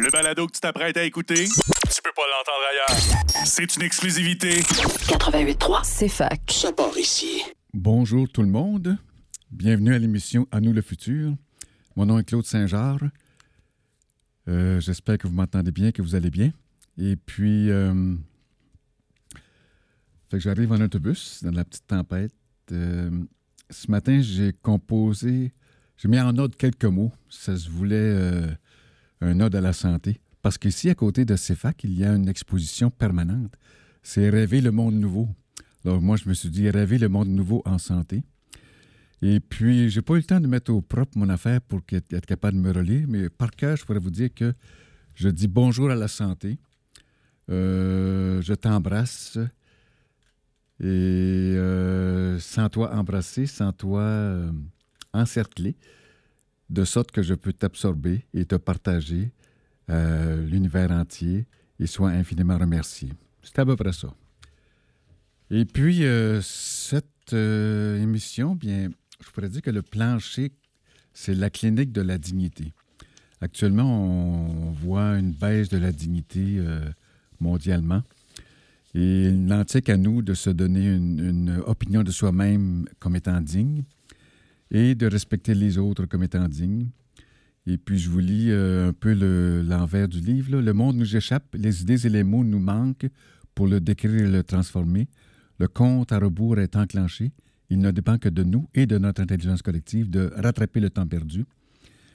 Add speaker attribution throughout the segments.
Speaker 1: Le balado que tu t'apprêtes à écouter, tu peux pas l'entendre ailleurs. C'est une exclusivité.
Speaker 2: 88.3, c'est fac.
Speaker 3: Ça part ici.
Speaker 4: Bonjour tout le monde. Bienvenue à l'émission À nous le futur. Mon nom est Claude Saint-Georges. Euh, J'espère que vous m'entendez bien, que vous allez bien. Et puis, euh, fait que j'arrive en autobus dans la petite tempête. Euh, ce matin, j'ai composé, j'ai mis en ordre quelques mots. Ça se voulait euh, un ode à la santé. Parce qu'ici, à côté de CEFAC, il y a une exposition permanente. C'est Rêver le monde nouveau. Alors moi, je me suis dit Rêver le monde nouveau en santé. Et puis, j'ai pas eu le temps de mettre au propre mon affaire pour être capable de me relire, mais par cœur, je pourrais vous dire que je dis bonjour à la santé. Euh, je t'embrasse. Et euh, sans toi embrasser, sans toi euh, encercler, de sorte que je peux t'absorber et te partager euh, l'univers entier et sois infiniment remercié. C'est à peu près ça. Et puis, euh, cette euh, émission, bien, je pourrais dire que le plancher, c'est la clinique de la dignité. Actuellement, on voit une baisse de la dignité mondialement. Et il n'en tient qu'à nous de se donner une opinion de soi-même comme étant digne et de respecter les autres comme étant dignes. Et puis, je vous lis euh, un peu le- l'envers du livre. Le monde nous échappe, les idées et les mots nous manquent pour le décrire et le transformer. Le compte à rebours est enclenché. Il ne dépend que de nous et de notre intelligence collective de rattraper le temps perdu.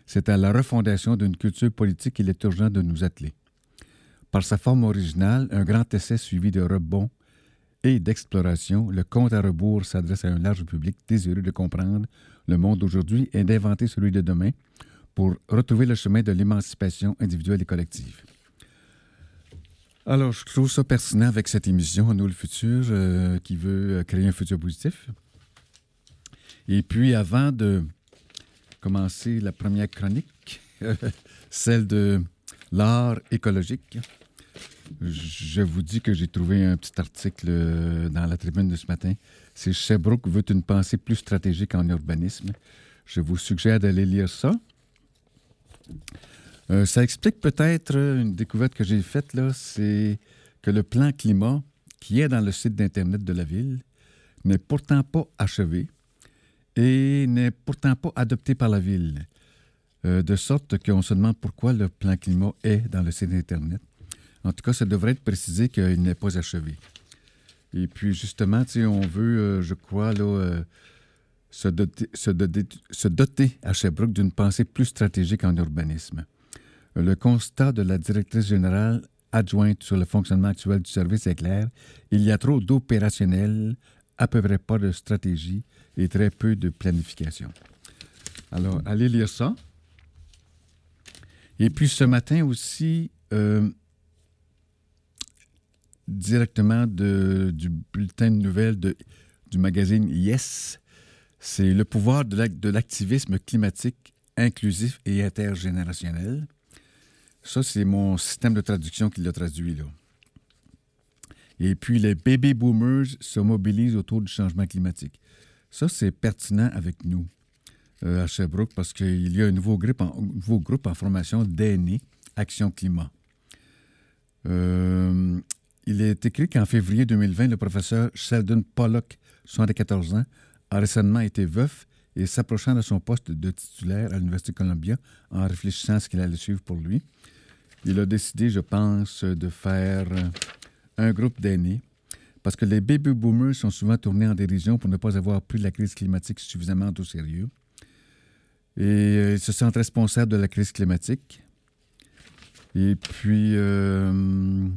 Speaker 4: C'est à la refondation d'une culture politique qu'il est urgent de nous atteler. Par sa forme originale, un grand essai suivi de rebonds et d'exploration, le compte à rebours s'adresse à un large public désireux de comprendre le monde d'aujourd'hui et d'inventer celui de demain pour retrouver le chemin de l'émancipation individuelle et collective. Alors, je trouve ça pertinent avec cette émission, Nous le futur, euh, qui veut euh, créer un futur positif. Et puis, avant de commencer la première chronique, celle de l'art écologique, je vous dis que j'ai trouvé un petit article euh, dans la tribune de ce matin. C'est Sherbrooke veut une pensée plus stratégique en urbanisme. Je vous suggère d'aller lire ça. Euh, ça explique peut-être euh, une découverte que j'ai faite, là, c'est que le plan climat qui est dans le site d'Internet de la ville n'est pourtant pas achevé et n'est pourtant pas adopté par la ville. Euh, de sorte qu'on se demande pourquoi le plan climat est dans le site Internet. En tout cas, ça devrait être précisé qu'il n'est pas achevé. Et puis, justement, on veut, euh, je crois, là, euh, se, doter, à Sherbrooke d'une pensée plus stratégique en urbanisme. Le constat de la directrice générale adjointe sur le fonctionnement actuel du service est clair. Il y a trop d'opérationnel, à peu près pas de stratégie et très peu de planification. Alors, allez lire ça. Et puis ce matin aussi, euh, directement du bulletin de nouvelles de- du magazine Yes, c'est le pouvoir de l'ac- de l'activisme climatique inclusif et intergénérationnel. Ça, c'est mon système de traduction qui l'a traduit là. Et puis, les baby boomers se mobilisent autour du changement climatique. Ça, c'est pertinent avec nous euh, à Sherbrooke parce qu'il y a un nouveau groupe en, nouveau groupe en formation d'aînés Action Climat. Euh, il est écrit qu'en février 2020, le professeur Sheldon Pollock, 74 ans, a récemment été veuf et s'approchant de son poste de titulaire à l'Université Columbia en réfléchissant à ce qu'il allait suivre pour lui. Il a décidé, je pense, de faire un groupe d'aînés parce que les baby boomers sont souvent tournés en dérision pour ne pas avoir pris la crise climatique suffisamment au sérieux. Et euh, ils se sentent responsables de la crise climatique. Et puis, euh,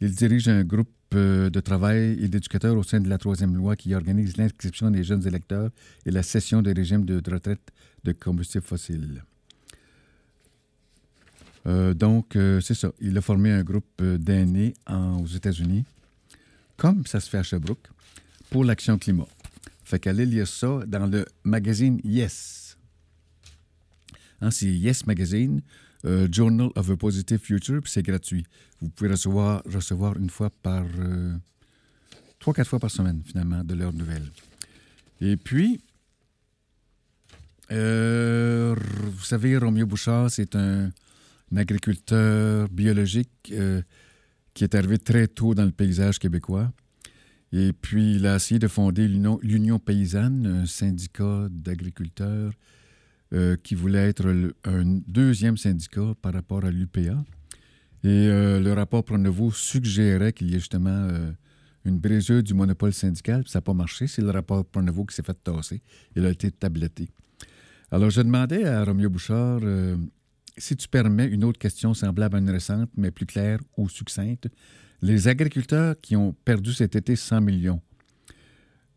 Speaker 4: il dirige un groupe euh, de travail et d'éducateurs au sein de la troisième loi qui organise l'inscription des jeunes électeurs et la cession des régimes de retraite de combustibles fossiles. Euh, donc, euh, c'est ça. Il a formé un groupe d'aînés aux États-Unis, comme ça se fait à Sherbrooke, pour l'action climat. Fait qu'allez lire ça dans le magazine Yes. Hein, c'est Yes Magazine, euh, Journal of a Positive Future, puis c'est gratuit. Vous pouvez recevoir, recevoir une fois par... euh, trois, quatre fois par semaine, finalement, de leurs nouvelles. Et puis, euh, vous savez, Roméo Bouchard, c'est un agriculteur biologique qui est arrivé très tôt dans le paysage québécois. Et puis, il a essayé de fonder l'Union paysanne, un syndicat d'agriculteurs euh, qui voulait être un deuxième syndicat par rapport à l'UPA. Et euh, le rapport Pronovo suggérait qu'il y ait justement une brisure du monopole syndical. Ça n'a pas marché. C'est le rapport Pronovo qui s'est fait tasser. Il a été tabletté. Alors, je demandais à Romeo Bouchard si tu permets une autre question semblable à une récente, mais plus claire ou succincte. Les agriculteurs qui ont perdu cet été 100 millions.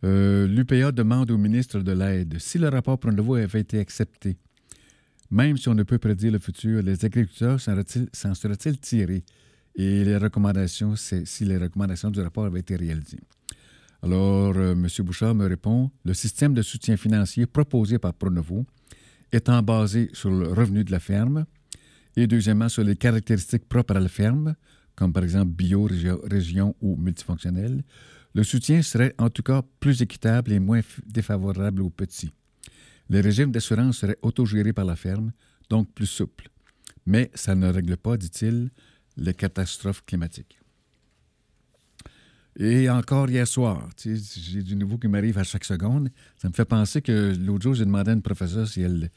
Speaker 4: Euh, L'UPA demande au ministre de l'Aide si le rapport Pronovo avait été accepté. Même si on ne peut prédire le futur, les agriculteurs s'en seraient-ils tirés? Et les recommandations, si les recommandations du rapport avaient été réalisées. Alors, euh, M. Bouchard me répond le système de soutien financier proposé par Pronovo étant basé sur le revenu de la ferme et deuxièmement sur les caractéristiques propres à la ferme, comme par exemple bio, région ou multifonctionnel, le soutien serait en tout cas plus équitable et moins défavorable aux petits. Les régimes d'assurance seraient autogérés par la ferme, donc plus souples. Mais ça ne règle pas, dit-il, les catastrophes climatiques. Et encore hier soir, j'ai du nouveau qui m'arrive à chaque seconde. Ça me fait penser que l'autre jour, j'ai demandé à une professeure si elle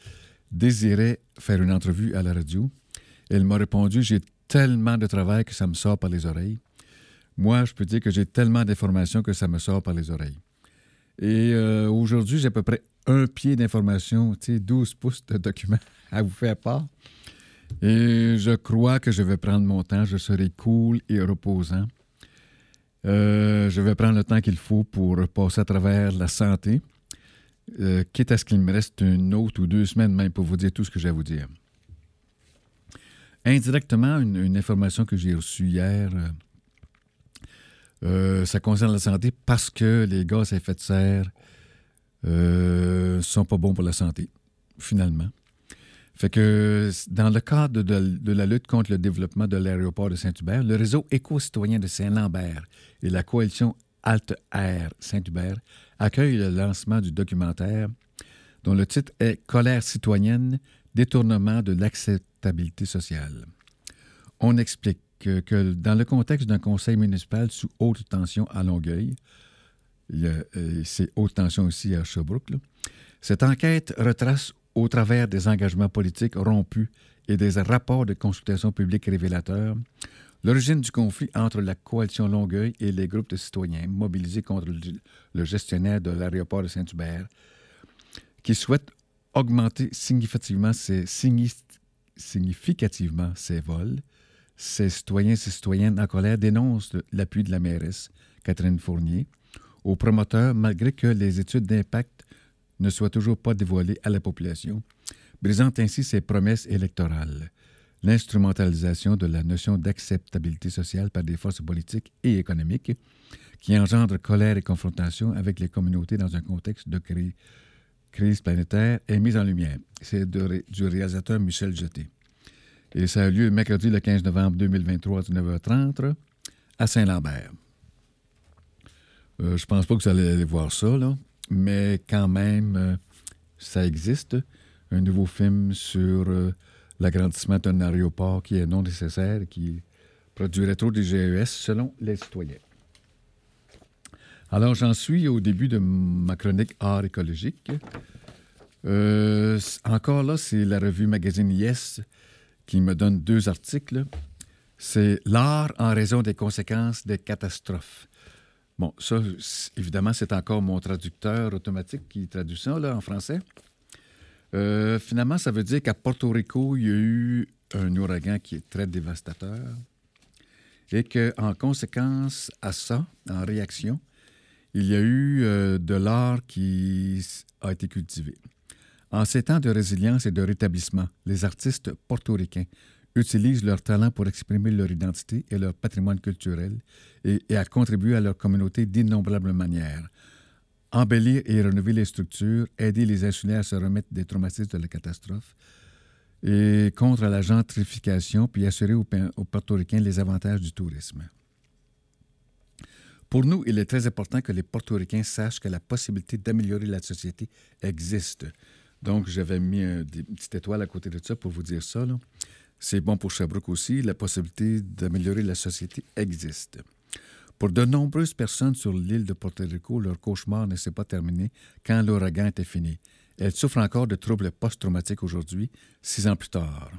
Speaker 4: désirait faire une entrevue à la radio. Elle m'a répondu J'ai tellement de travail que ça me sort par les oreilles. Moi, je peux dire que j'ai tellement d'informations que ça me sort par les oreilles. Et euh, aujourd'hui, j'ai à peu près un pied d'informations, 12 pouces de documents à vous faire part. Et je crois que je vais prendre mon temps, je serai cool et reposant. Euh, je vais prendre le temps qu'il faut pour passer à travers la santé, euh, quitte à ce qu'il me reste une autre ou deux semaines même pour vous dire tout ce que j'ai à vous dire. Indirectement, une, information que j'ai reçue hier, euh, ça concerne la santé parce que les gaz à effet de serre ne sont pas bons pour la santé, finalement. Fait que dans le cadre de, la lutte contre le développement de l'aéroport de Saint-Hubert, le réseau éco-citoyen de Saint-Lambert et la coalition Alte Air Saint-Hubert accueillent le lancement du documentaire dont le titre est Colère citoyenne, détournement de l'acceptabilité sociale. On explique que, dans le contexte d'un conseil municipal sous haute tension à Longueuil, c'est haute tension aussi à Sherbrooke, cette enquête retrace au travers des engagements politiques rompus et des rapports de consultation publique révélateurs, l'origine du conflit entre la coalition Longueuil et les groupes de citoyens mobilisés contre le gestionnaire de l'aéroport de Saint-Hubert, qui souhaite augmenter significativement ses, significativement ses vols. Ces citoyens et citoyennes en colère dénoncent l'appui de la mairesse, Catherine Fournier, aux promoteurs, malgré que les études d'impact ne soit toujours pas dévoilé à la population, brisant ainsi ses promesses électorales. L'instrumentalisation de la notion d'acceptabilité sociale par des forces politiques et économiques qui engendrent colère et confrontation avec les communautés dans un contexte de crise planétaire est mise en lumière. C'est du réalisateur Michel Jeté. Et ça a lieu mercredi le 15 novembre 2023 à 19h30 à Saint-Lambert. Euh, je pense pas que vous allez aller voir ça, là mais quand même, euh, ça existe. Un nouveau film sur euh, l'agrandissement d'un aéroport qui est non nécessaire et qui produirait trop de GES selon les citoyens. Alors, j'en suis au début de ma chronique Art écologique. Euh, encore là, c'est la revue magazine Yes qui me donne deux articles. C'est L'art en raison des conséquences des catastrophes. Bon, ça, évidemment, c'est encore mon traducteur automatique qui traduit ça en français. Euh, finalement, ça veut dire qu'à Porto Rico, il y a eu un ouragan qui est très dévastateur et qu'en conséquence à ça, en réaction, il y a eu euh, de l'art qui a été cultivé. En ces temps de résilience et de rétablissement, les artistes portoricains utilisent leur talent pour exprimer leur identité et leur patrimoine culturel et, à contribuer à leur communauté d'innombrables manières. Embellir et rénover les structures, aider les insulaires à se remettre des traumatismes de la catastrophe et contre la gentrification, puis assurer aux, aux portoricains les avantages du tourisme. Pour nous, il est très important que les portoricains sachent que la possibilité d'améliorer la société existe. Donc, j'avais mis une petite étoile à côté de ça pour vous dire ça. C'est bon pour Sherbrooke aussi, la possibilité d'améliorer la société existe. Pour de nombreuses personnes sur l'île de Porto Rico, leur cauchemar ne s'est pas terminé quand l'ouragan était fini. Elles souffrent encore de troubles post-traumatiques aujourd'hui, six ans plus tard.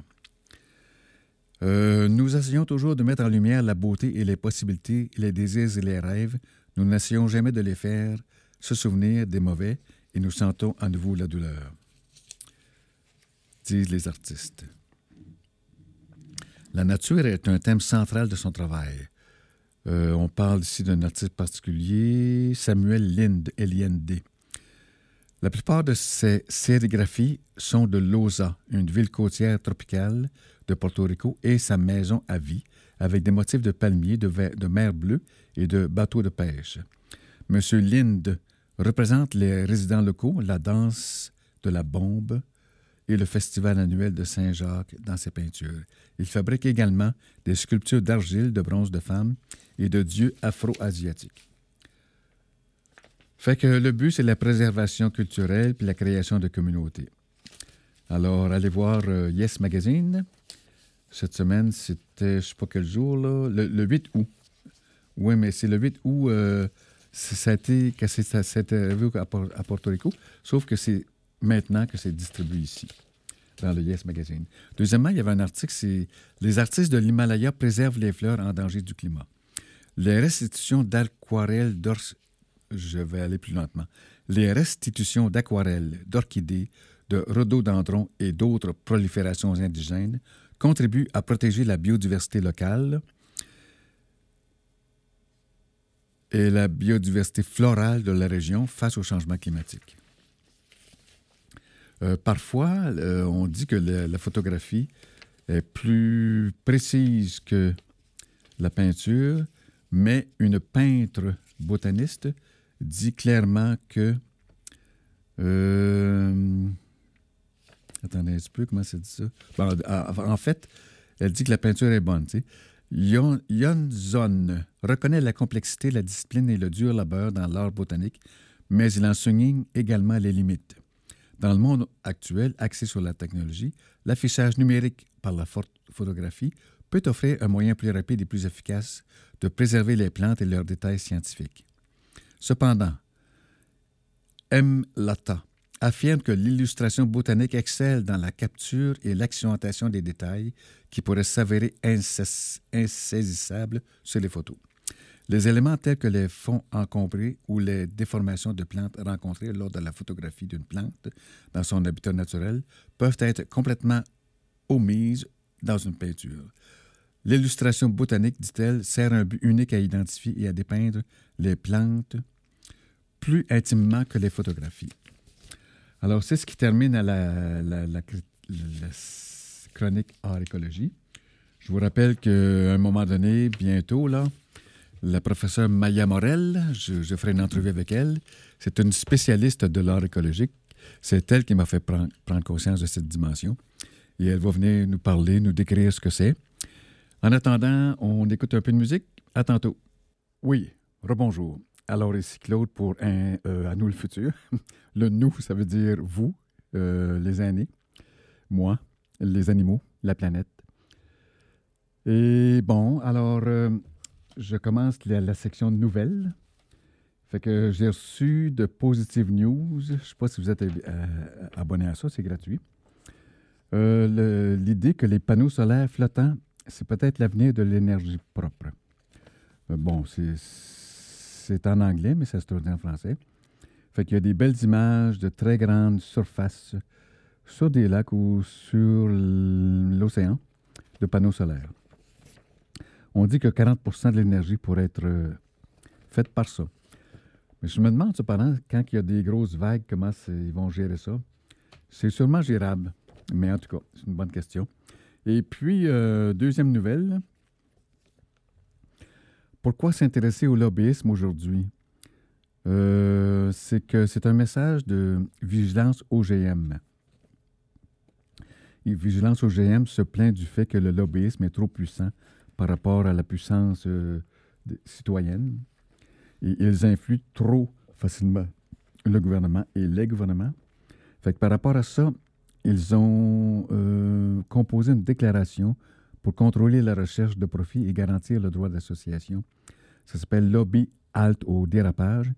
Speaker 4: Euh, nous essayons toujours de mettre en lumière la beauté et les possibilités, les désirs et les rêves. Nous n'essayons jamais de les faire se souvenir des mauvais et nous sentons à nouveau la douleur, disent les artistes. La nature est un thème central de son travail. Euh, on parle ici d'un artiste particulier, Samuel Lind, L-I-N-D. La plupart de ses sérigraphies sont de Losa, une ville côtière tropicale de Porto Rico, et sa maison à vie, avec des motifs de palmiers, de, de mer bleue et de bateaux de pêche. M. Lind représente les résidents locaux, la danse de la bombe et le festival annuel de Saint-Jacques dans ses peintures. Il fabrique également des sculptures d'argile, de bronze de femmes et de dieux afro-asiatiques. Le but, c'est la préservation culturelle puis la création de communautés. Alors, allez voir euh, Yes Magazine. Cette semaine, c'était, je ne sais pas quel jour, là, le, 8 août. Oui, mais c'est le 8 août, euh, ça a été, vu à, à Porto Rico, sauf que c'est maintenant que c'est distribué ici dans le Yes Magazine. Deuxièmement, il y avait un article, c'est Les artistes de l'Himalaya préservent les fleurs en danger du climat. Les restitutions d'aquarelles d'orchidées, de rhododendrons et d'autres proliférations indigènes contribuent à protéger la biodiversité locale et la biodiversité florale de la région face au changement climatique. Euh, parfois, euh, on dit que la, photographie est plus précise que la peinture, mais une peintre botaniste dit clairement que... Euh, attendez un petit peu, comment ça dit ça? en fait, elle dit que la peinture est bonne. Zone reconnaît la complexité, la discipline et le dur labeur dans l'art botanique, mais il en souligne également les limites. Dans le monde actuel, axé sur la technologie, l'affichage numérique par la photographie peut offrir un moyen plus rapide et plus efficace de préserver les plantes et leurs détails scientifiques. Cependant, M. Latta affirme que l'illustration botanique excelle dans la capture et l'accentuation des détails qui pourraient s'avérer insaisissables sur les photos. Les éléments tels que les fonds encombrés ou les déformations de plantes rencontrées lors de la photographie d'une plante dans son habitat naturel peuvent être complètement omises dans une peinture. L'illustration botanique, dit-elle, sert un but unique à identifier et à dépeindre les plantes plus intimement que les photographies. Alors, c'est ce qui termine la, la chronique art écologie. Je vous rappelle qu'à un moment donné, bientôt, là, la professeure Maya Morel, je, ferai une entrevue avec elle. C'est une spécialiste de l'art écologique. C'est elle qui m'a fait prendre, conscience de cette dimension. Et elle va venir nous parler, nous décrire ce que c'est. En attendant, on écoute un peu de musique. À tantôt. Oui, rebonjour. Alors, ici Claude pour un, euh, À nous le futur. Le nous, ça veut dire vous, euh, les aînés, moi, les animaux, la planète. Et bon, alors, euh, je commence la, section de nouvelles. Fait que j'ai reçu de Positive News. Je ne sais pas si vous êtes euh, abonné à ça, c'est gratuit. Euh, l'idée que les panneaux solaires flottants, c'est peut-être l'avenir de l'énergie propre. Euh, bon, c'est en anglais, mais ça se traduit en français. Fait qu'il y a des belles images de très grandes surfaces sur des lacs ou sur l'océan de panneaux solaires. On dit que 40% de l'énergie pourrait être euh, faite par ça. Mais je me demande cependant, quand il y a des grosses vagues, comment ils vont gérer ça? C'est sûrement gérable. Mais en tout cas, c'est une bonne question. Et puis, euh, deuxième nouvelle. Pourquoi s'intéresser au lobbyisme aujourd'hui? Euh, c'est que c'est un message de Vigilance OGM. Vigilance OGM se plaint du fait que le lobbyisme est trop puissant par rapport à la puissance euh, citoyenne. Ils influent trop facilement le gouvernement et les gouvernements. Fait que par rapport à ça, ils ont euh, composé une déclaration pour contrôler la recherche de profit et garantir le droit d'association. Ça s'appelle Lobby Halt au dérapage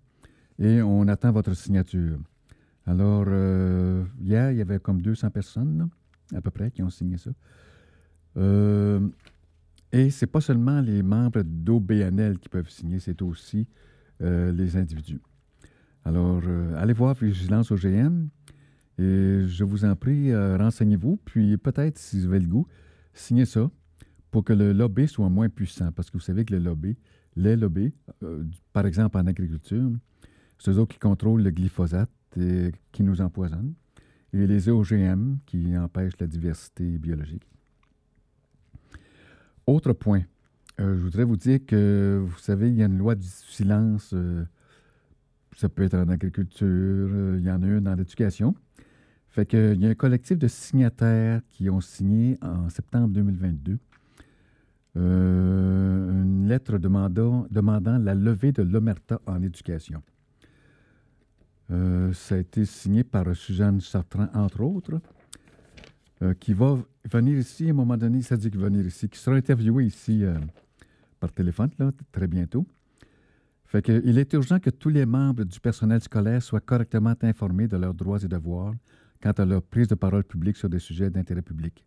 Speaker 4: et on attend votre signature. Alors, euh, hier, il y avait comme 200 personnes, à peu près, qui ont signé ça. Et c'est pas seulement les membres d'OBNL qui peuvent signer, c'est aussi euh, les individus. Alors, allez voir Vigilance OGM et je vous en prie, renseignez-vous, puis peut-être, si vous avez le goût, signez ça pour que le lobby soit moins puissant. Parce que vous savez que le lobby, les lobbies, par exemple en agriculture, c'est eux qui contrôlent le glyphosate qui nous empoisonnent, et les OGM qui empêchent la diversité biologique. Autre point, euh, je voudrais vous dire que, vous savez, il y a une loi du silence, euh, ça peut être en agriculture, euh, il y en a une dans l'éducation. Fait qu'il y a un collectif de signataires qui ont signé en septembre 2022 une lettre demandant, la levée de l'omerta en éducation. Ça a été signé par Suzanne Chartrand, entre autres, euh, qui va venir ici, à un moment donné, ça dit qu'il va venir ici, qui sera interviewé ici euh, par téléphone, là, très bientôt. Fait que, il est urgent que tous les membres du personnel scolaire soient correctement informés de leurs droits et devoirs quant à leur prise de parole publique sur des sujets d'intérêt public.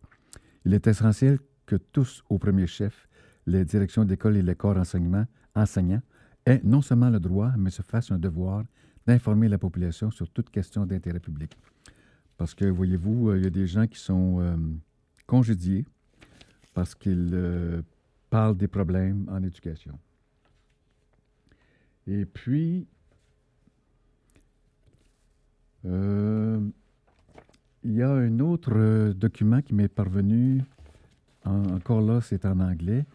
Speaker 4: Il est essentiel que tous, au premier chef, les directions d'école et les corps enseignants, aient non seulement le droit, mais se fassent un devoir d'informer la population sur toute question d'intérêt public. Parce que, voyez-vous, euh, il y a des gens qui sont euh, congédiés parce qu'ils euh, parlent des problèmes en éducation. Et puis, il y a un autre document qui m'est parvenu, encore là, c'est en anglais.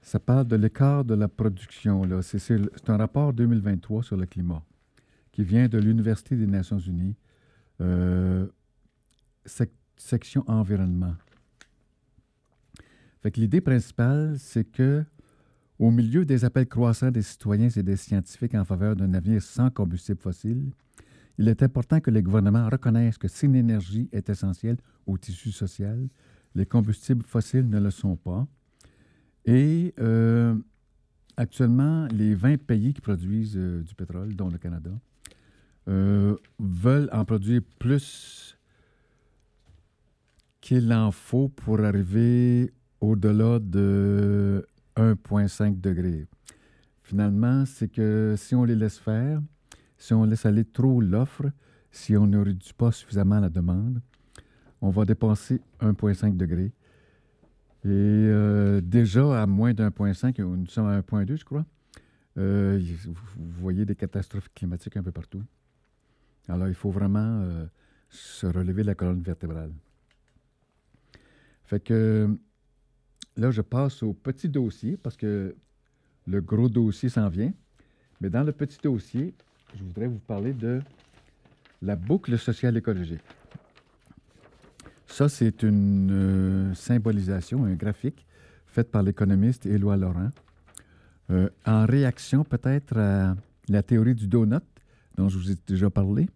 Speaker 4: Ça parle de l'écart de la production. C'est un rapport 2023 sur le climat qui vient de l'Université des Nations Unies, section environnement. Fait l'idée principale, c'est que au milieu des appels croissants des citoyens et des scientifiques en faveur d'un avenir sans combustible fossile, il est important que les gouvernements reconnaissent que si une énergie est essentielle au tissu social, les combustibles fossiles ne le sont pas. Et euh, actuellement, les 20 pays qui produisent euh, du pétrole, dont le Canada, euh, veulent en produire plus qu'il en faut pour arriver au-delà de 1,5 degré. Finalement, c'est que si on les laisse faire, si on laisse aller trop l'offre, si on ne réduit pas suffisamment la demande, on va dépasser 1,5 degré. Et euh, déjà, à moins d'1,5, nous sommes à 1,2, je crois, euh, vous voyez des catastrophes climatiques un peu partout. Alors, il faut vraiment euh, se relever la colonne vertébrale. Fait que là, je passe au petit dossier parce que le gros dossier s'en vient. Mais dans le petit dossier, je voudrais vous parler de la boucle sociale écologique. Ça, c'est une euh, symbolisation, un graphique fait par l'économiste Éloi Laurent, euh, en réaction peut-être à la théorie du donut dont je vous ai déjà parlé.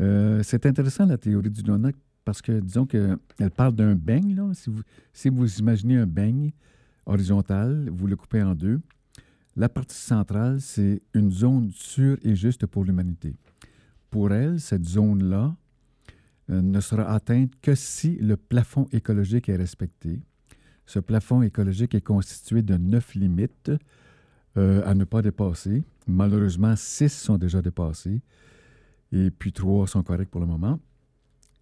Speaker 4: Euh, c'est intéressant, la théorie du donut, parce que, disons qu'elle parle d'un beigne. Si, vous, si vous imaginez un beigne horizontal, vous le coupez en deux. La partie centrale, c'est une zone sûre et juste pour l'humanité. Pour elle, cette zone-là euh, ne sera atteinte que si le plafond écologique est respecté. Ce plafond écologique est constitué de neuf limites euh, à ne pas dépasser. Malheureusement, six sont déjà dépassées et puis trois sont corrects pour le moment.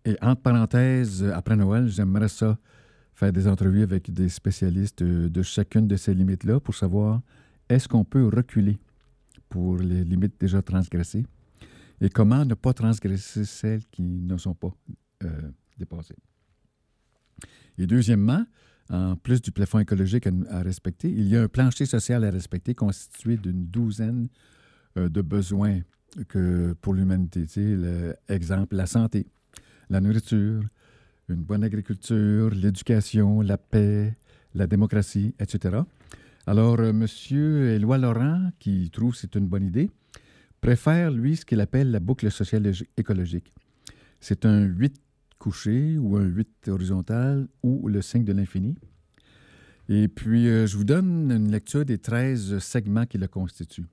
Speaker 4: Et entre parenthèses, après Noël, j'aimerais ça faire des entrevues avec des spécialistes de, chacune de ces limites-là pour savoir est-ce qu'on peut reculer pour les limites déjà transgressées et comment ne pas transgresser celles qui ne sont pas euh, dépassées. Et deuxièmement, en plus du plafond écologique à, respecter, il y a un plancher social à respecter constitué d'une douzaine euh, de besoins que pour l'humanité. Tu exemple, la santé, la nourriture, une bonne agriculture, l'éducation, la paix, la démocratie, etc. Alors, euh, M. Éloi Laurent, qui trouve que c'est une bonne idée, préfère, lui, ce qu'il appelle la boucle sociale écologique. C'est un huit couché ou un 8 horizontal ou le signe de l'infini. Et puis, euh, je vous donne une lecture des 13 segments qui le constituent.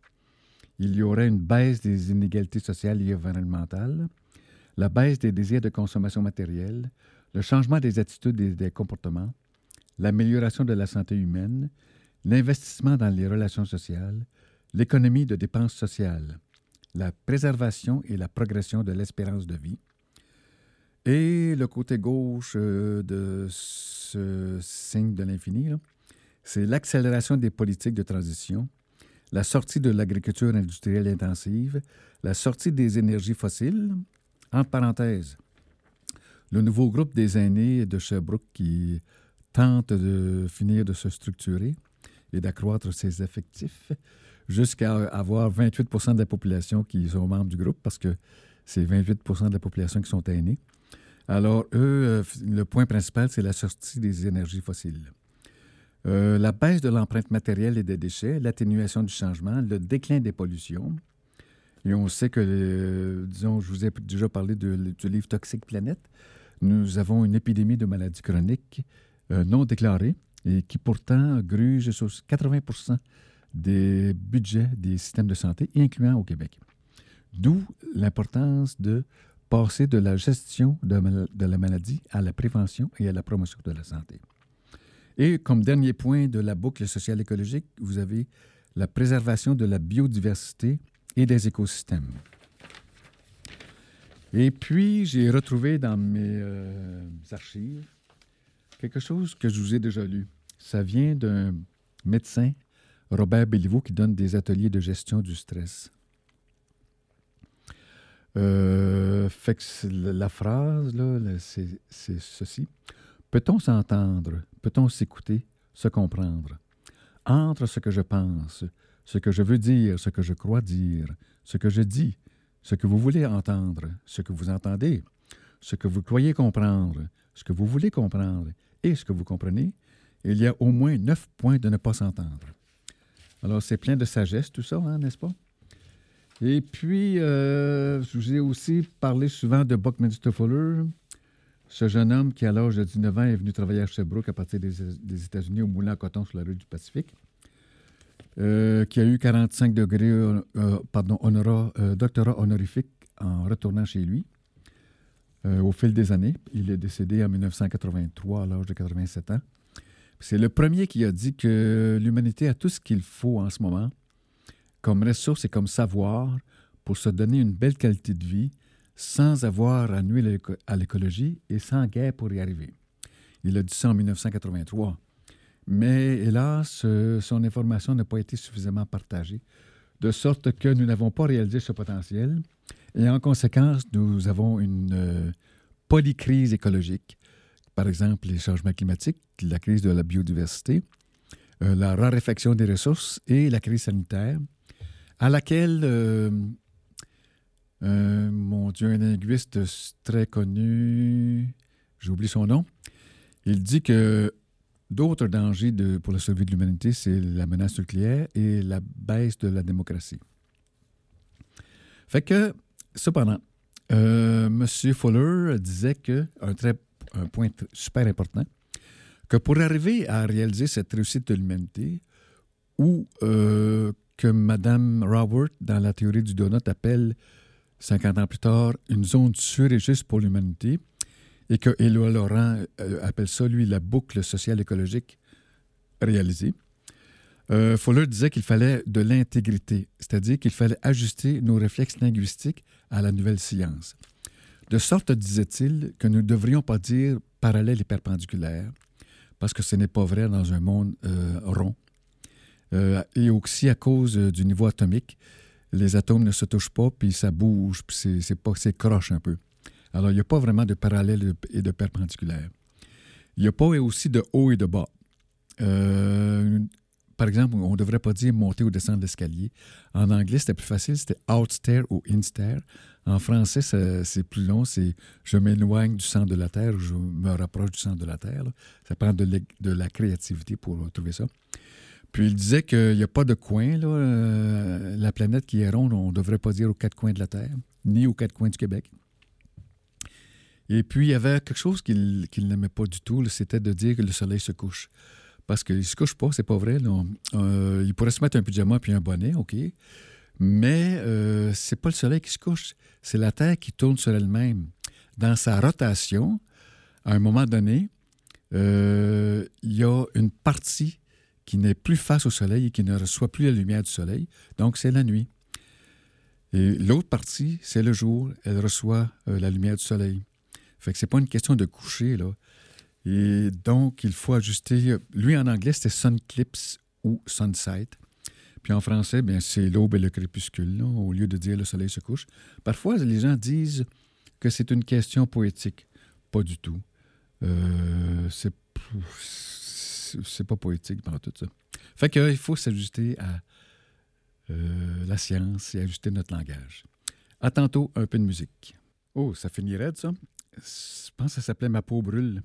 Speaker 4: Il y aurait une baisse des inégalités sociales et environnementales, la baisse des désirs de consommation matérielle, le changement des attitudes et des comportements, l'amélioration de la santé humaine, l'investissement dans les relations sociales, l'économie de dépenses sociales, la préservation et la progression de l'espérance de vie. Et le côté gauche euh, de ce signe de l'infini, c'est l'accélération des politiques de transition, la sortie de l'agriculture industrielle intensive, la sortie des énergies fossiles, entre parenthèses, le nouveau groupe des aînés de Sherbrooke qui tente de finir de se structurer et d'accroître ses effectifs jusqu'à avoir 28% de la population qui sont membres du groupe parce que c'est 28% de la population qui sont aînés. Alors, eux, euh, le point principal, c'est la sortie des énergies fossiles. Euh, la baisse de l'empreinte matérielle et des déchets, l'atténuation du changement, le déclin des pollutions, et on sait que, euh, disons, je vous ai déjà parlé du livre Toxique Planète. Nous avons une épidémie de maladies chroniques euh, non déclarées et qui pourtant gruge sur 80 des budgets des systèmes de santé, incluant au Québec. D'où l'importance de passer de la gestion de, la maladie à la prévention et à la promotion de la santé. Et comme dernier point de la boucle sociale écologique, vous avez la préservation de la biodiversité et des écosystèmes. Et puis, j'ai retrouvé dans mes euh, archives quelque chose que je vous ai déjà lu. Ça vient d'un médecin, Robert Béliveau, qui donne des ateliers de gestion du stress. Euh, la phrase, là, c'est ceci. Peut-on s'entendre? Peut-on s'écouter? Se comprendre? Entre ce que je pense, ce que je veux dire, ce que je crois dire, ce que je dis, ce que vous voulez entendre, ce que vous entendez, ce que vous croyez comprendre, ce que vous voulez comprendre et ce que vous comprenez, il y a au moins neuf points de ne pas s'entendre. Alors, c'est plein de sagesse, tout ça, hein, n'est-ce pas? Et puis, euh, je vous ai aussi parlé souvent de Buckminster Fuller, ce jeune homme qui, à l'âge de 19 ans, est venu travailler à Sherbrooke à partir des, des États-Unis au moulin à coton sur la rue du Pacifique. Euh, qui a eu 45 degrés, euh, euh, pardon, doctorat honorifique en retournant chez lui au fil des années. Il est décédé en 1983 à l'âge de 87 ans. C'est le premier qui a dit que l'humanité a tout ce qu'il faut en ce moment comme ressource et comme savoir pour se donner une belle qualité de vie sans avoir à nuire à l'écologie et sans guerre pour y arriver. Il a dit ça en 1983. Mais hélas, euh, son information n'a pas été suffisamment partagée, de sorte que nous n'avons pas réalisé ce potentiel. Et en conséquence, nous avons une euh, polycrise écologique. Par exemple, les changements climatiques, la crise de la biodiversité, euh, la raréfaction des ressources et la crise sanitaire, à laquelle, mon Dieu, un linguiste très connu, j'oublie son nom, il dit que D'autres dangers pour la survie de l'humanité, c'est la menace nucléaire et la baisse de la démocratie. Cependant, euh, M. Fuller disait que, un, très, un point super important, que pour arriver à réaliser cette réussite de l'humanité, ou euh, que Mme Robert, dans la théorie du donut, appelle, 50 ans plus tard, une zone sûre et juste pour l'humanité, et que Éloi Laurent euh, appelle ça, lui, la boucle sociale écologique réalisée. Euh, Fuller disait qu'il fallait de l'intégrité, c'est-à-dire qu'il fallait ajuster nos réflexes linguistiques à la nouvelle science. De sorte, disait-il, que nous ne devrions pas dire parallèle et perpendiculaire, parce que ce n'est pas vrai dans un monde euh, rond. Euh, et aussi à cause du niveau atomique, les atomes ne se touchent pas, puis ça bouge, puis c'est, c'est croche un peu. Alors, il n'y a pas vraiment de parallèle et de perpendiculaire. Il n'y a pas aussi de haut et de bas. Euh, par exemple, on ne devrait pas dire monter ou descendre l'escalier. En anglais, c'était plus facile, c'était outstair ou instair. En français, c'est plus long, c'est je m'éloigne du centre de la Terre ou je me rapproche du centre de la Terre. Ça prend de, la créativité pour trouver ça. Puis il disait qu'il n'y a pas de coin. Euh, la planète qui est ronde, on ne devrait pas dire aux quatre coins de la Terre, ni aux quatre coins du Québec. Et puis, il y avait quelque chose qu'il n'aimait pas du tout, c'était de dire que le soleil se couche. Parce qu'il ne se couche pas, c'est pas vrai. Euh, il pourrait se mettre un pyjama puis un bonnet, OK. Mais euh, c'est pas le soleil qui se couche, c'est la Terre qui tourne sur elle-même. Dans sa rotation, à un moment donné, euh, il y a une partie qui n'est plus face au soleil et qui ne reçoit plus la lumière du soleil. Donc, c'est la nuit. Et l'autre partie, c'est le jour. Elle reçoit euh, la lumière du soleil. Fait que c'est pas une question de coucher, là. Et donc, il faut ajuster. Lui, en anglais, c'était sunclips ou sunset. Puis en français, bien, c'est l'aube et le crépuscule, au lieu de dire le soleil se couche. Parfois, les gens disent que c'est une question poétique. Pas du tout. Euh, c'est, pas poétique dans tout ça. Fait qu'il faut s'ajuster à euh, la science et ajuster notre langage. À tantôt, un peu de musique. Oh, ça finirait ça? Je pense que ça s'appelait Ma peau brûle.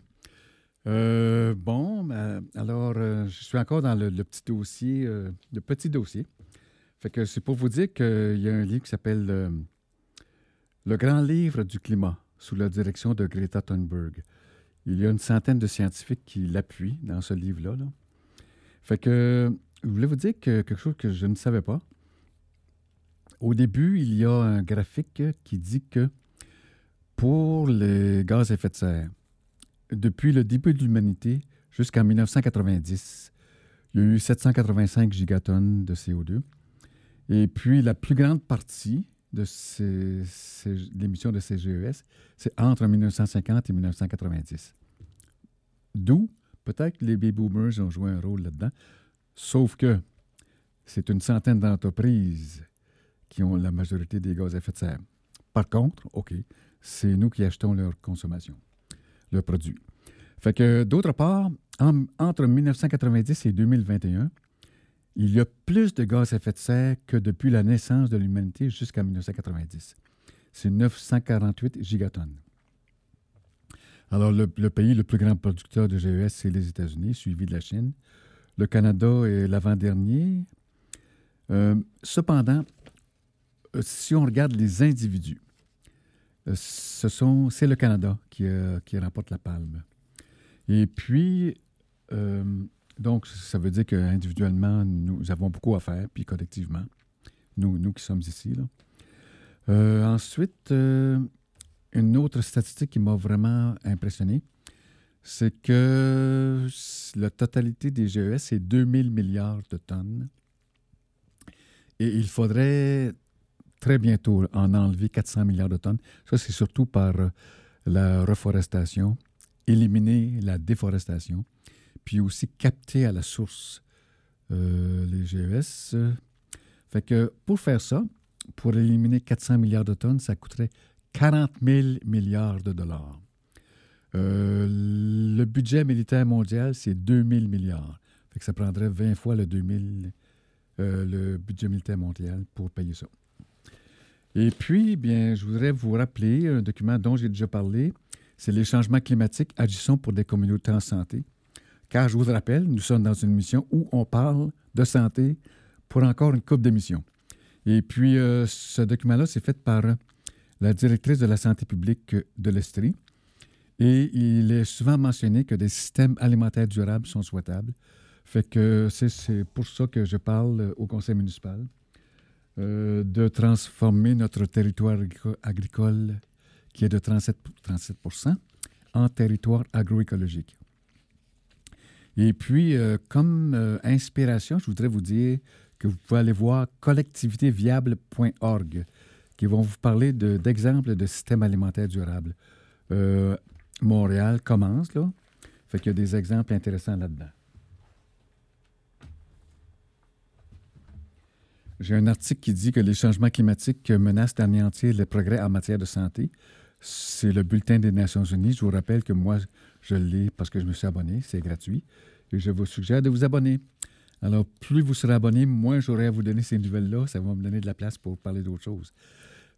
Speaker 4: Euh, bon, ben, alors, euh, je suis encore dans le, petit dossier, euh, le petit dossier. Fait que c'est pour vous dire qu'il y a un livre qui s'appelle Le grand livre du climat, sous la direction de Greta Thunberg. Il y a une centaine de scientifiques qui l'appuient dans ce livre-là. Fait que je voulais vous dire que quelque chose que je ne savais pas. Au début, il y a un graphique qui dit que pour les gaz à effet de serre, depuis le début de l'humanité jusqu'en 1990, il y a eu 785 gigatonnes de CO2. Et puis, la plus grande partie de l'émission de ces GES, c'est entre 1950 et 1990. D'où, peut-être que les baby boomers ont joué un rôle là-dedans, sauf que c'est une centaine d'entreprises qui ont la majorité des gaz à effet de serre. Par contre, OK, c'est nous qui achetons leur consommation le produit. Fait que, d'autre part, entre 1990 et 2021, il y a plus de gaz à effet de serre que depuis la naissance de l'humanité jusqu'en 1990. C'est 948 gigatonnes. Alors, le, pays le plus grand producteur de GES, c'est les États-Unis, suivi de la Chine. Le Canada est l'avant-dernier. Euh, cependant, euh, si on regarde les individus, ce sont, c'est le Canada qui, euh, qui, remporte la palme. Et puis, euh, donc, ça veut dire qu'individuellement, nous avons beaucoup à faire, puis collectivement, nous, nous qui sommes ici. Là. ensuite, une autre statistique qui m'a vraiment impressionné, c'est que la totalité des GES, c'est 2000 milliards de tonnes. Et il faudrait très bientôt en enlever 400 milliards de tonnes. Ça, c'est surtout par euh, la reforestation, éliminer la déforestation, puis aussi capter à la source euh, les GES. Fait pour faire ça, pour éliminer 400 milliards de tonnes, ça coûterait 40 000 milliards de dollars. Euh, le budget militaire mondial, c'est 2 000 milliards. Fait ça prendrait 20 fois le 2000, le budget militaire mondial pour payer ça. Et puis, bien, je voudrais vous rappeler un document dont j'ai déjà parlé. C'est les changements climatiques, agissons pour des communautés en santé. Car je vous rappelle, nous sommes dans une mission où on parle de santé pour encore une coupe d'émissions. Et puis, euh, ce document-là, c'est fait par la directrice de la santé publique de l'Estrie. Et il est souvent mentionné que des systèmes alimentaires durables sont souhaitables. Fait que c'est pour ça que je parle au conseil municipal. Euh, de transformer notre territoire agricole, qui est de 37, 37 en territoire agroécologique. Et puis, euh, comme euh, inspiration, je voudrais vous dire que vous pouvez aller voir collectivitéviable.org, qui vont vous parler d'exemples de, systèmes alimentaires durables. Montréal commence, là. Fait qu'il y a des exemples intéressants là-dedans. J'ai un article qui dit que les changements climatiques menacent d'anéantir les progrès en matière de santé. C'est le bulletin des Nations Unies. Je vous rappelle que moi, je l'ai parce que je me suis abonné. C'est gratuit. Et je vous suggère de vous abonner. Alors, plus vous serez abonné, moins j'aurai à vous donner ces nouvelles-là. Ça va me donner de la place pour parler d'autres choses.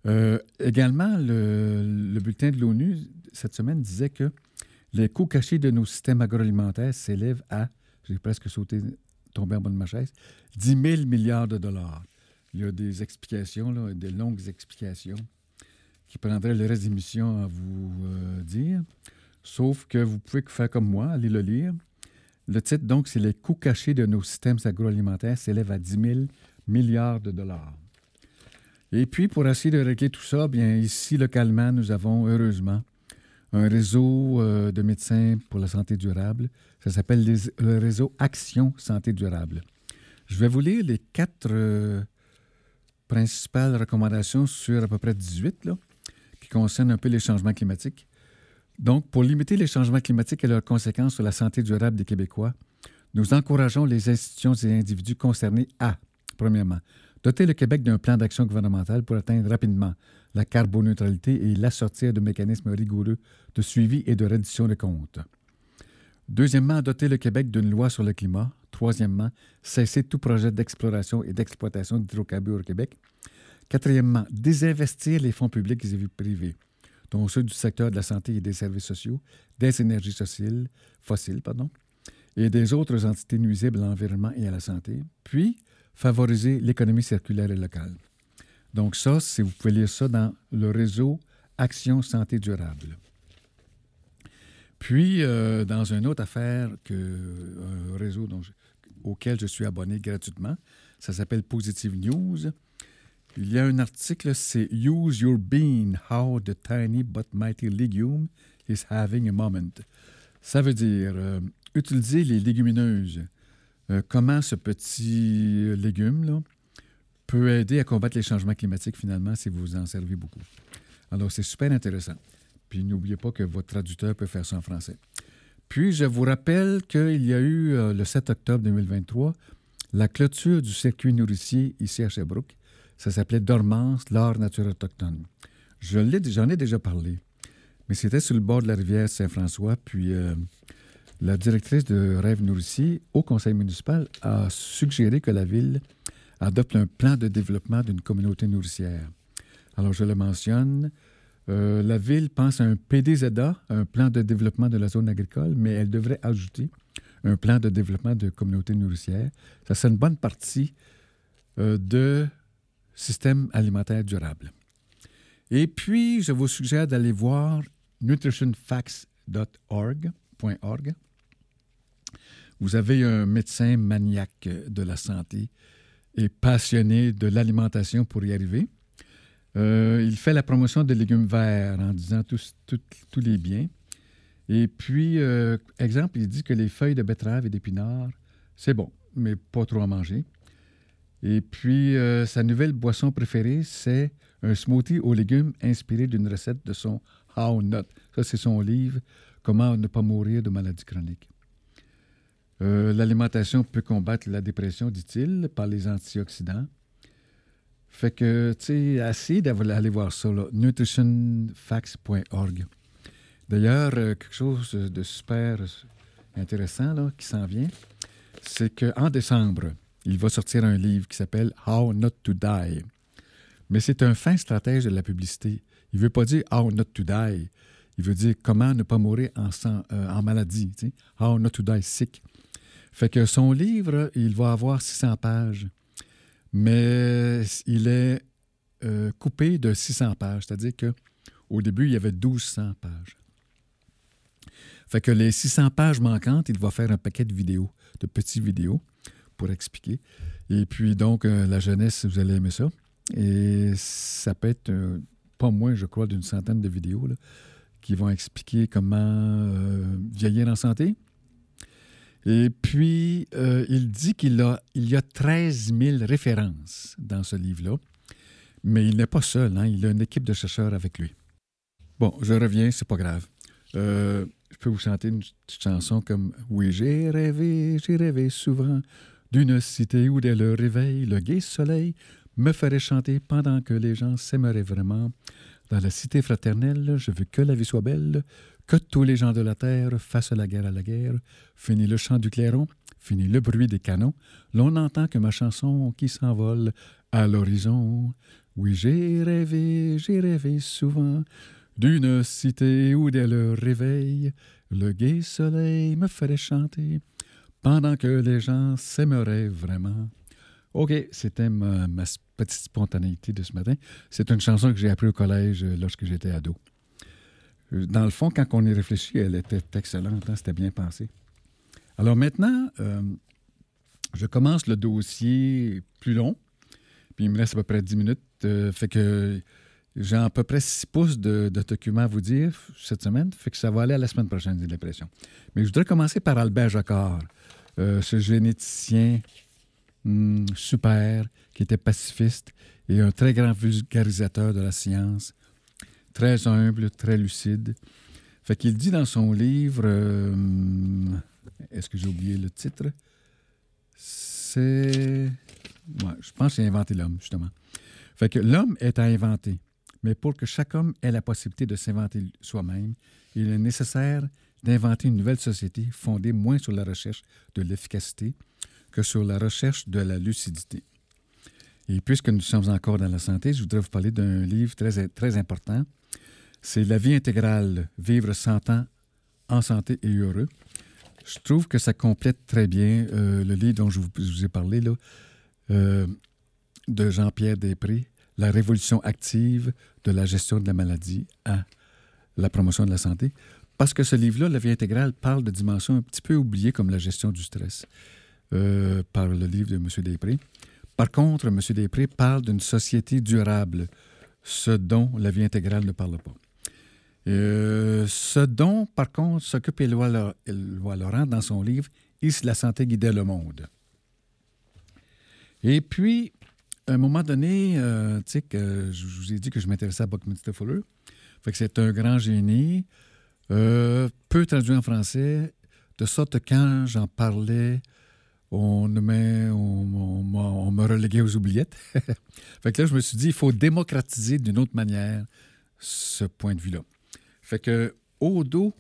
Speaker 4: Euh, également, le, bulletin de l'ONU, cette semaine, disait que les coûts cachés de nos systèmes agroalimentaires s'élèvent à, j'ai presque sauté, tombé en bas de ma chaise, 10 000 milliards de dollars. Il y a des explications, des longues explications qui prendrait le reste d'émission à vous euh, dire. Sauf que vous pouvez faire comme moi, aller le lire. Le titre, donc, c'est Les coûts cachés de nos systèmes agroalimentaires s'élèvent à 10 000 milliards de dollars. Et puis, pour essayer de régler tout ça, bien ici, localement, nous avons heureusement un réseau euh, de médecins pour la santé durable. Ça s'appelle le réseau Action Santé Durable. Je vais vous lire les quatre euh, principales recommandations sur à peu près 18 là, qui concernent un peu les changements climatiques. Donc, pour limiter les changements climatiques et leurs conséquences sur la santé durable des Québécois, nous encourageons les institutions et individus concernés à, premièrement, doter le Québec d'un plan d'action gouvernemental pour atteindre rapidement la carboneutralité et l'assortir de mécanismes rigoureux de suivi et de reddition de comptes. Deuxièmement, doter le Québec d'une loi sur le climat. Troisièmement, cesser tout projet d'exploration et d'exploitation d'hydrocarbures au Québec. Quatrièmement, désinvestir les fonds publics et privés, dont ceux du secteur de la santé et des services sociaux, des énergies fossiles, pardon, et des autres entités nuisibles à l'environnement et à la santé. Puis, favoriser l'économie circulaire et locale. Donc ça, si vous pouvez lire ça dans le réseau Action Santé Durable. Puis, euh, dans une autre affaire, que, un réseau auquel je suis abonné gratuitement, ça s'appelle Positive News. Il y a un article, c'est Use Your Bean, How the Tiny but Mighty Legume is Having a Moment. Ça veut dire euh, utiliser les légumineuses. Euh, comment ce petit légume là, peut aider à combattre les changements climatiques finalement si vous en servez beaucoup. Alors, c'est super intéressant. Puis n'oubliez pas que votre traducteur peut faire ça en français. Puis je vous rappelle qu'il y a eu euh, le 7 octobre 2023 la clôture du circuit nourricier ici à Sherbrooke. Ça s'appelait Dormance, l'art naturel autochtone. J'en ai, déjà parlé, mais c'était sur le bord de la rivière Saint-François. Puis euh, la directrice de Rêve Nourricier au conseil municipal a suggéré que la ville adopte un plan de développement d'une communauté nourricière. Alors je le mentionne, euh, la ville pense à un PDZA, un plan de développement de la zone agricole, mais elle devrait ajouter un plan de développement de communautés nourricières. Ça, c'est une bonne partie euh, de système alimentaire durable. Et puis, je vous suggère d'aller voir nutritionfacts.org. Vous avez un médecin maniaque de la santé et passionné de l'alimentation pour y arriver. Euh, il fait la promotion des légumes verts en disant tous, les biens. Et puis, euh, exemple, il dit que les feuilles de betterave et d'épinards, c'est bon, mais pas trop à manger. Et puis, euh, sa nouvelle boisson préférée, c'est un smoothie aux légumes inspiré d'une recette de son How Not. Ça, c'est son livre Comment ne pas mourir de maladies chroniques. L'alimentation peut combattre la dépression, dit-il, par les antioxydants. Fait que, tu sais, assez d'aller voir ça, nutritionfacts.org. D'ailleurs, euh, quelque chose de super intéressant là, qui s'en vient, c'est qu'en décembre, il va sortir un livre qui s'appelle How Not to Die. Mais c'est un fin stratège de la publicité. Il ne veut pas dire How Not to Die. Il veut dire comment ne pas mourir en, euh, maladie. How Not to Die Sick. Fait que son livre, il va avoir 600 pages mais il est euh, coupé de 600 pages, c'est-à-dire qu'au début, il y avait 1200 pages. Fait que les 600 pages manquantes, il va faire un paquet de vidéos, de petites vidéos pour expliquer. Et puis donc, euh, la jeunesse, vous allez aimer ça. Et ça peut être euh, pas moins, je crois, d'une centaine de vidéos qui vont expliquer comment vieillir en santé, et puis, euh, il dit qu'il a, il y a 13 000 références dans ce livre-là, mais il n'est pas seul, hein, il a une équipe de chercheurs avec lui. Bon, je reviens, c'est pas grave. Euh, je peux vous chanter une petite chanson comme Oui, j'ai rêvé, j'ai rêvé souvent d'une cité où dès le réveil, le gai soleil me ferait chanter pendant que les gens s'aimeraient vraiment. Dans la cité fraternelle, je veux que la vie soit belle, que tous les gens de la terre fassent la guerre à la guerre. Fini le chant du clairon, fini le bruit des canons. L'on n'entend que ma chanson qui s'envole à l'horizon. Oui, j'ai rêvé, j'ai rêvé souvent d'une cité où dès le réveil, le gai soleil me ferait chanter pendant que les gens s'aimeraient vraiment. OK, c'était ma, petite spontanéité de ce matin. C'est une chanson que j'ai appris au collège lorsque j'étais ado. Dans le fond, quand on y réfléchit, elle était excellente. hein, C'était bien pensé. Alors maintenant, euh, je commence le dossier plus long. Puis il me reste à peu près 10 minutes. euh, fait que j'ai à peu près 6 pouces de, documents à vous dire cette semaine. Fait que ça va aller à la semaine prochaine, j'ai l'impression. Mais je voudrais commencer par Albert Jacquard, euh, ce généticien hum, super, qui était pacifiste et un très grand vulgarisateur de la science, très humble, très lucide. Fait qu'il dit dans son livre, euh, est-ce que j'ai oublié le titre? C'est... Ouais, je pense qu'il a inventé l'homme, justement. Fait que l'homme est à inventer, mais pour que chaque homme ait la possibilité de s'inventer soi-même, il est nécessaire d'inventer une nouvelle société fondée moins sur la recherche de l'efficacité que sur la recherche de la lucidité. Et puisque nous sommes encore dans la santé, je voudrais vous parler d'un livre très, très important. C'est La vie intégrale, vivre 100 ans en santé et heureux. Je trouve que ça complète très bien euh, le livre dont je vous, ai parlé, là, euh, de Jean-Pierre Després, La révolution active de la gestion de la maladie à la promotion de la santé. Parce que ce livre-là, La vie intégrale, parle de dimensions un petit peu oubliées comme la gestion du stress euh, par le livre de M. Després. Par contre, M. Després parle d'une société durable, ce dont la vie intégrale ne parle pas. Euh, ce dont, par contre, s'occupe Éloi, Laurent dans son livre Et si la santé guidait le monde. Et puis, à un moment donné, euh, tu sais, que je vous ai dit que je m'intéressais à Buckminster Fuller. Fait que c'est un grand génie, euh, peu traduit en français, de sorte que quand j'en parlais, on, me, on, on me reléguait aux oubliettes. fait que là, je me suis dit, il faut démocratiser d'une autre manière ce point de vue-là. Fait que au dos,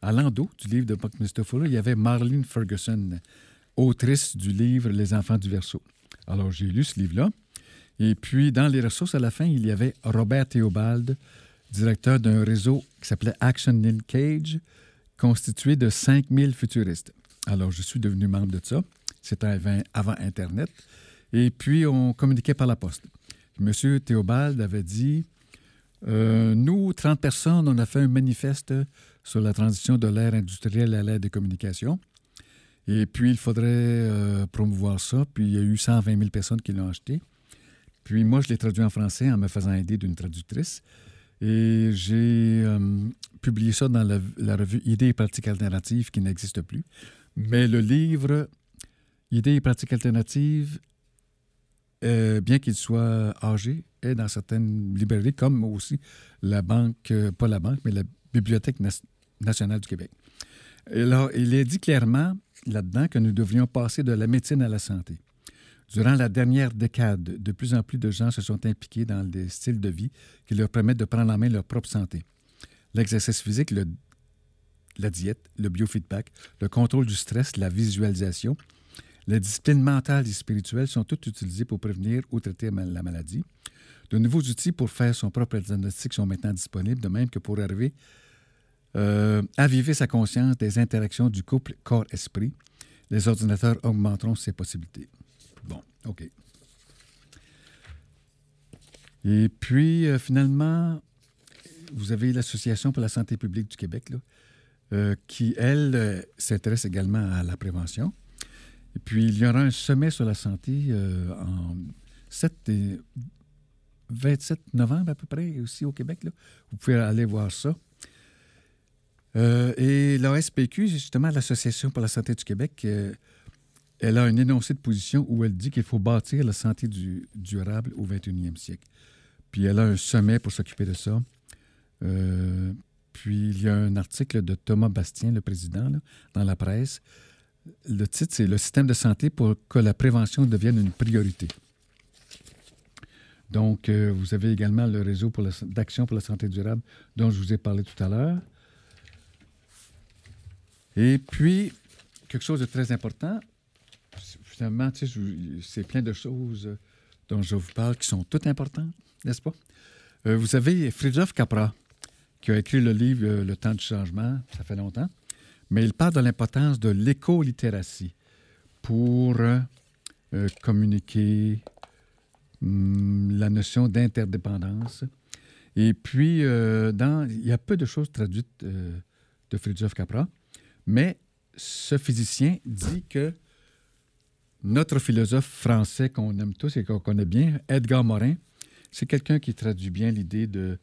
Speaker 4: à l'endos du livre de Buckminster il y avait Marlene Ferguson, autrice du livre Les enfants du Verseau. Alors, j'ai lu ce livre-là. Et puis, dans les ressources, à la fin, il y avait Robert Théobald, directeur d'un réseau qui s'appelait Action Linkage, constitué de 5000 futuristes. Alors, je suis devenu membre de ça. C'était avant, avant Internet. Et puis, on communiquait par la poste. Monsieur Théobald avait dit euh, Nous, 30 personnes, on a fait un manifeste sur la transition de l'ère industrielle à l'ère des communications. Et puis, il faudrait euh, promouvoir ça. Puis, il y a eu 120 000 personnes qui l'ont acheté. Puis, moi, je l'ai traduit en français en me faisant aider d'une traductrice. Et j'ai euh, publié ça dans la, la, revue Idées et pratiques alternatives qui n'existe plus. Mais le livre Idées et pratiques alternatives, euh, bien qu'il soit âgé, est dans certaines librairies, comme aussi la banque, euh, pas la banque, mais la Bibliothèque na nationale du Québec. Là, il est dit clairement là-dedans que nous devrions passer de la médecine à la santé. Durant la dernière décade, de plus en plus de gens se sont impliqués dans des styles de vie qui leur permettent de prendre en main leur propre santé. L'exercice physique, la diète, le biofeedback, le contrôle du stress, la visualisation, les disciplines mentales et spirituelles sont toutes utilisées pour prévenir ou traiter la maladie. De nouveaux outils pour faire son propre diagnostic sont maintenant disponibles, de même que pour arriver euh, à vivre sa conscience des interactions du couple corps-esprit. Les ordinateurs augmenteront ses possibilités. Bon, OK. Et puis, euh, finalement, vous avez l'Association pour la santé publique du Québec, euh, qui, elle, s'intéresse également à la prévention. Et puis, il y aura un sommet sur la santé euh, en 7 et 27 novembre à peu près, aussi au Québec. Vous pouvez aller voir ça. Euh, et la SPQ, justement, l'Association pour la santé du Québec, euh, elle a un énoncé de position où elle dit qu'il faut bâtir la santé du, durable au 21e siècle. Puis elle a un sommet pour s'occuper de ça. Puis il y a un article de Thomas Bastien, le président, dans la presse. Le titre, c'est Le système de santé pour que la prévention devienne une priorité. Donc, euh, vous avez également le réseau d'action pour la santé durable dont je vous ai parlé tout à l'heure. Et puis, quelque chose de très important, finalement, c'est plein de choses dont je vous parle qui sont toutes importantes, n'est-ce pas? Euh, vous avez Fridtjof Capra, qui a écrit le livre Le temps du changement, ça fait longtemps, mais il parle de l'importance de l'éco-littératie pour euh, euh, communiquer, hum, la notion d'interdépendance. Et puis, euh, il y a peu de choses traduites de Fridtjof Capra, mais ce physicien dit que notre philosophe français qu'on aime tous et qu'on connaît bien, Edgar Morin, c'est quelqu'un qui traduit bien l'idée de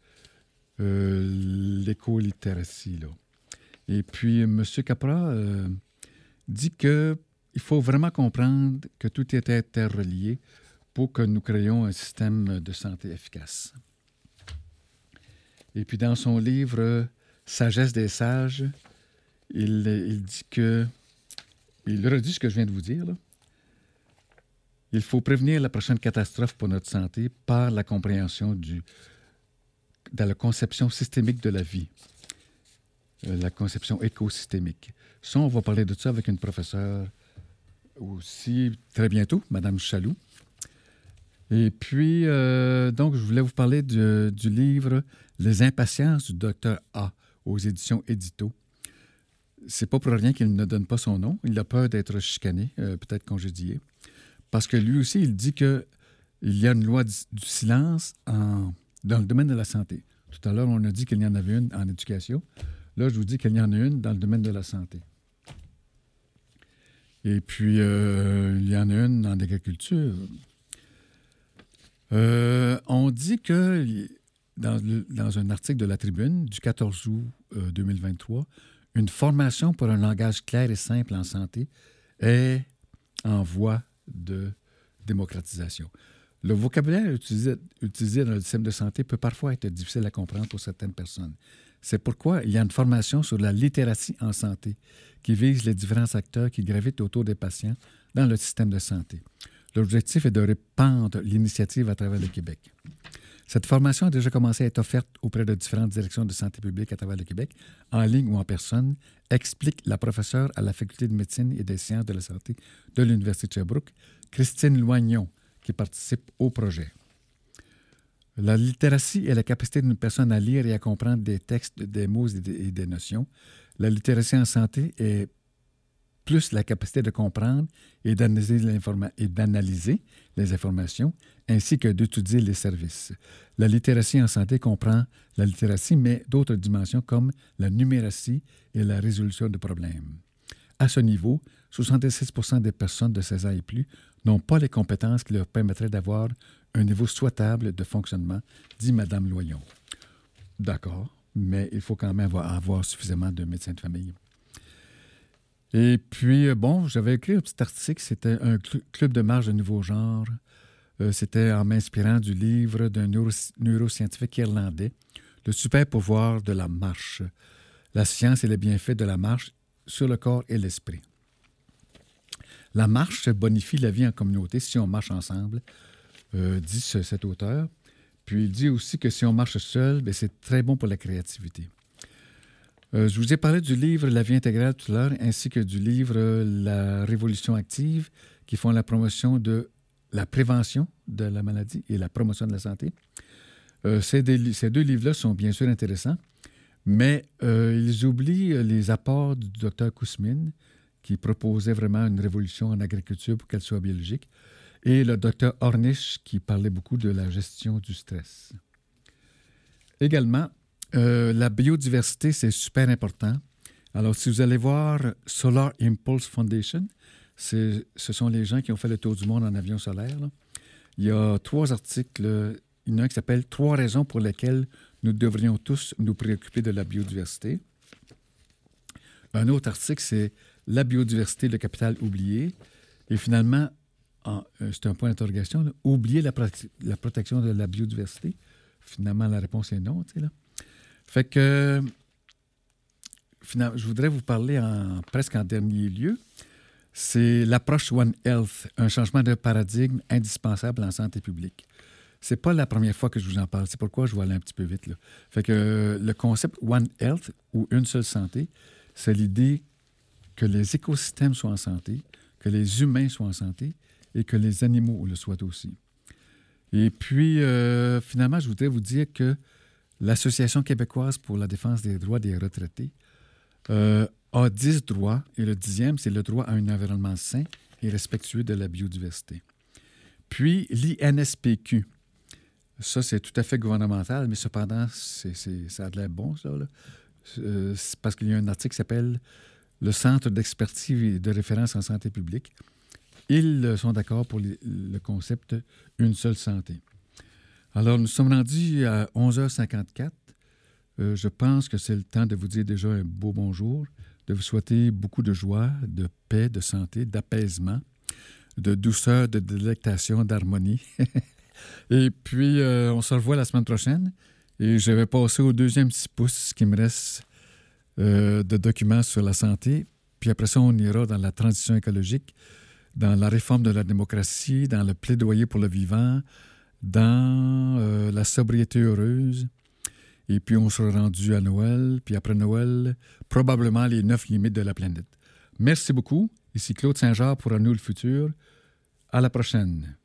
Speaker 4: l'éco-littératie. Et puis, M. Capra euh, dit qu'il faut vraiment comprendre que tout est interrelié pour que nous créions un système de santé efficace. Et puis, dans son livre Sagesse des sages, il, dit que, il redit ce que je viens de vous dire. Il faut prévenir la prochaine catastrophe pour notre santé par la compréhension de la conception systémique de la vie, euh, la conception écosystémique. Ça, on va parler de ça avec une professeure aussi très bientôt, Madame Chaloux. Et puis, euh, donc, je voulais vous parler du, livre Les impatiences du docteur A aux éditions Édito. C'est pas pour rien qu'il ne donne pas son nom. Il a peur d'être chicané, euh, peut-être congédié. Parce que lui aussi, il dit qu'il y a une loi du, silence en, dans le domaine de la santé. Tout à l'heure, on a dit qu'il y en avait une en éducation. Là, je vous dis qu'il y en a une dans le domaine de la santé. Et puis, euh, il y en a une en agriculture. Euh, on dit que, dans, un article de la Tribune du 14 août euh, 2023, une formation pour un langage clair et simple en santé est en voie de démocratisation. Le vocabulaire utilisé, dans le système de santé peut parfois être difficile à comprendre pour certaines personnes. C'est pourquoi il y a une formation sur la littératie en santé qui vise les différents acteurs qui gravitent autour des patients dans le système de santé. L'objectif est de répandre l'initiative à travers le Québec. Cette formation a déjà commencé à être offerte auprès de différentes directions de santé publique à travers le Québec, en ligne ou en personne, explique la professeure à la Faculté de médecine et des sciences de la santé de l'Université de Sherbrooke, Christine Loignon, qui participe au projet. La littératie est la capacité d'une personne à lire et à comprendre des textes, des mots et des, notions. La littératie en santé est plus la capacité de comprendre et d'analyser les informations, ainsi que d'étudier les services. La littératie en santé comprend la littératie, mais d'autres dimensions comme la numératie et la résolution de problèmes. À ce niveau, 66% des personnes de 16 ans et plus n'ont pas les compétences qui leur permettraient d'avoir un niveau souhaitable de fonctionnement, dit Mme Loyon. D'accord, mais il faut quand même avoir, suffisamment de médecins de famille. Et puis, bon, j'avais écrit un petit article, c'était un cl club de marche de nouveau genre. Euh, c'était en m'inspirant du livre d'un neuro neuroscientifique irlandais, Le super pouvoir de la marche, la science et les bienfaits de la marche sur le corps et l'esprit. La marche bonifie la vie en communauté si on marche ensemble, euh, dit ce, cet auteur. Puis il dit aussi que si on marche seul, c'est très bon pour la créativité. Euh, je vous ai parlé du livre La vie intégrale tout à l'heure, ainsi que du livre La révolution active, qui font la promotion de la prévention de la maladie et la promotion de la santé. Euh, ces, deux, livres-là sont bien sûr intéressants, mais ils oublient les apports du docteur Kousmine, qui proposait vraiment une révolution en agriculture pour qu'elle soit biologique, et le docteur Ornish, qui parlait beaucoup de la gestion du stress. Également, euh, la biodiversité, c'est super important. Alors, si vous allez voir Solar Impulse Foundation, ce sont les gens qui ont fait le tour du monde en avion solaire. Il y a trois articles. Il y en a un qui s'appelle Trois raisons pour lesquelles nous devrions tous nous préoccuper de la biodiversité. Un autre article, c'est La biodiversité, le capital oublié. Et finalement, c'est un point d'interrogation, oublier la, la, protection de la biodiversité. Finalement, la réponse est non. Fait que, finalement, je voudrais vous parler en, presque en dernier lieu. C'est l'approche One Health, un changement de paradigme indispensable en santé publique. C'est pas la première fois que je vous en parle. C'est pourquoi je vais aller un petit peu vite. Fait que le concept One Health ou une seule santé, c'est l'idée que les écosystèmes soient en santé, que les humains soient en santé et que les animaux le soient aussi. Et puis, euh, finalement, je voudrais vous dire que l'Association québécoise pour la défense des droits des retraités euh, a 10 droits et le dixième, c'est le droit à un environnement sain et respectueux de la biodiversité. Puis l'INSPQ. Ça, c'est tout à fait gouvernemental, mais cependant, c'est, ça a l'air bon, ça. Euh, parce qu'il y a un article qui s'appelle Le Centre d'expertise et de référence en santé publique. Ils sont d'accord pour le concept Une seule santé. Alors, nous sommes rendus à 11h54. Euh, je pense que c'est le temps de vous dire déjà un beau bonjour, de vous souhaiter beaucoup de joie, de paix, de santé, d'apaisement, de douceur, de délectation, d'harmonie. et puis, euh, on se revoit la semaine prochaine. Et je vais passer au deuxième petit pouce qui me reste euh, de documents sur la santé. Puis après ça, on ira dans la transition écologique, dans la réforme de la démocratie, dans le plaidoyer pour le vivant, dans euh, la sobriété heureuse. Et puis on sera rendu à Noël. Puis après Noël, probablement les neuf limites de la planète. Merci beaucoup. Ici Claude Saint-Jean pour Un nous le futur. À la prochaine.